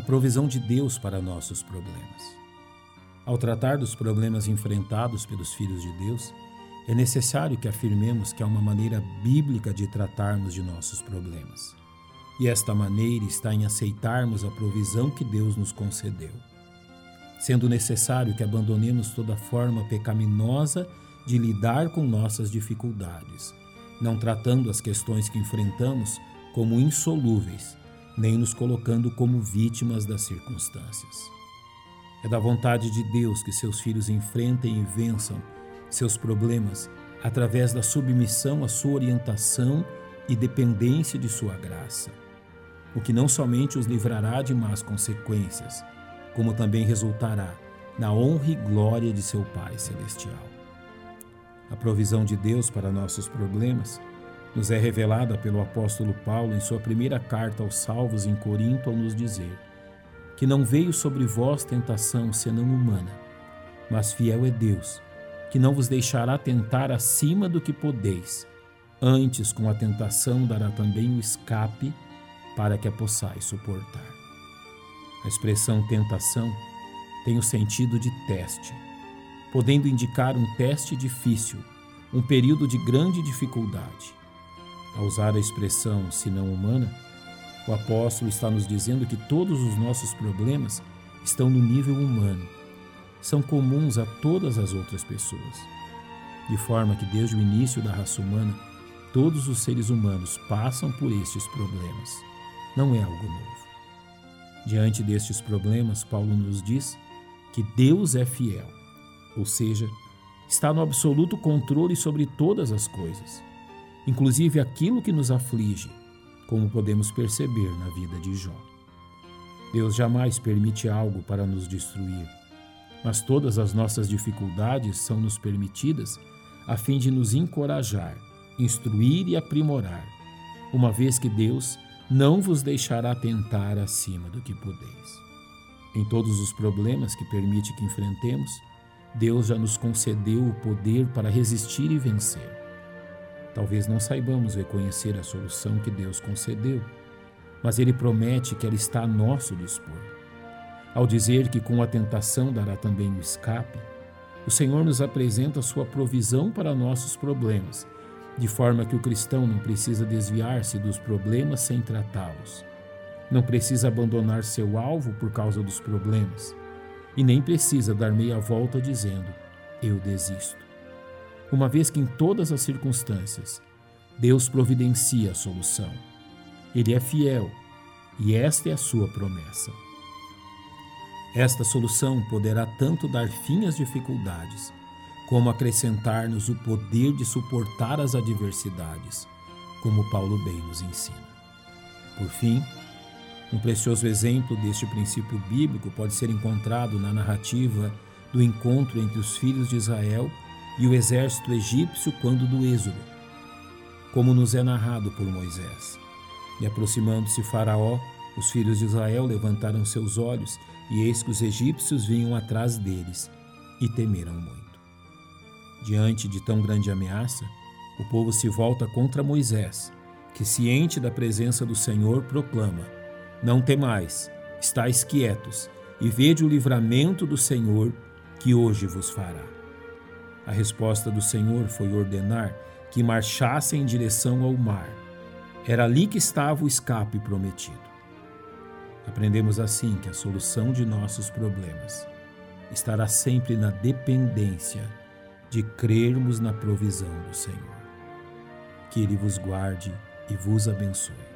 provisão de Deus para nossos problemas. Ao tratar dos problemas enfrentados pelos filhos de Deus, é necessário que afirmemos que há uma maneira bíblica de tratarmos de nossos problemas. E esta maneira está em aceitarmos a provisão que Deus nos concedeu. Sendo necessário que abandonemos toda forma pecaminosa de lidar com nossas dificuldades, não tratando as questões que enfrentamos como insolúveis, nem nos colocando como vítimas das circunstâncias. É da vontade de Deus que seus filhos enfrentem e vençam seus problemas através da submissão à sua orientação e dependência de sua graça, o que não somente os livrará de más consequências, como também resultará na honra e glória de seu Pai Celestial. A provisão de Deus para nossos problemas nos é revelada pelo apóstolo Paulo em sua primeira carta aos salvos em Corinto ao nos dizer que não veio sobre vós tentação senão humana, mas fiel é Deus, que não vos deixará tentar acima do que podeis. Antes, com a tentação, dará também o escape para que a possais suportar. A expressão tentação tem o sentido de teste, podendo indicar um teste difícil, um período de grande dificuldade. Ao usar a expressão senão humana, o apóstolo está nos dizendo que todos os nossos problemas estão no nível humano são comuns a todas as outras pessoas. De forma que, desde o início da raça humana, todos os seres humanos passam por estes problemas. Não é algo novo. Diante destes problemas, Paulo nos diz que Deus é fiel, ou seja, está no absoluto controle sobre todas as coisas, inclusive aquilo que nos aflige, como podemos perceber na vida de Jó. Deus jamais permite algo para nos destruir mas todas as nossas dificuldades são nos permitidas a fim de nos encorajar, instruir e aprimorar, uma vez que Deus não vos deixará tentar acima do que podeis. Em todos os problemas que permite que enfrentemos, Deus já nos concedeu o poder para resistir e vencer. Talvez não saibamos reconhecer a solução que Deus concedeu, mas Ele promete que ela está a nosso dispor. Ao dizer que com a tentação dará também o escape, o Senhor nos apresenta sua provisão para nossos problemas, de forma que o cristão não precisa desviar-se dos problemas sem tratá-los. Não precisa abandonar seu alvo por causa dos problemas. E nem precisa dar meia volta dizendo: Eu desisto. Uma vez que em todas as circunstâncias Deus providencia a solução. Ele é fiel e esta é a sua promessa. Esta solução poderá tanto dar fim às dificuldades, como acrescentar-nos o poder de suportar as adversidades, como Paulo bem nos ensina. Por fim, um precioso exemplo deste princípio bíblico pode ser encontrado na narrativa do encontro entre os filhos de Israel e o exército egípcio quando do Êxodo, como nos é narrado por Moisés. E aproximando-se Faraó, os filhos de Israel levantaram seus olhos e eis que os egípcios vinham atrás deles e temeram muito. Diante de tão grande ameaça, o povo se volta contra Moisés, que, ciente da presença do Senhor, proclama: Não temais, estáis quietos, e vede o livramento do Senhor que hoje vos fará. A resposta do Senhor foi ordenar que marchassem em direção ao mar. Era ali que estava o escape prometido. Aprendemos assim que a solução de nossos problemas estará sempre na dependência de crermos na provisão do Senhor. Que Ele vos guarde e vos abençoe.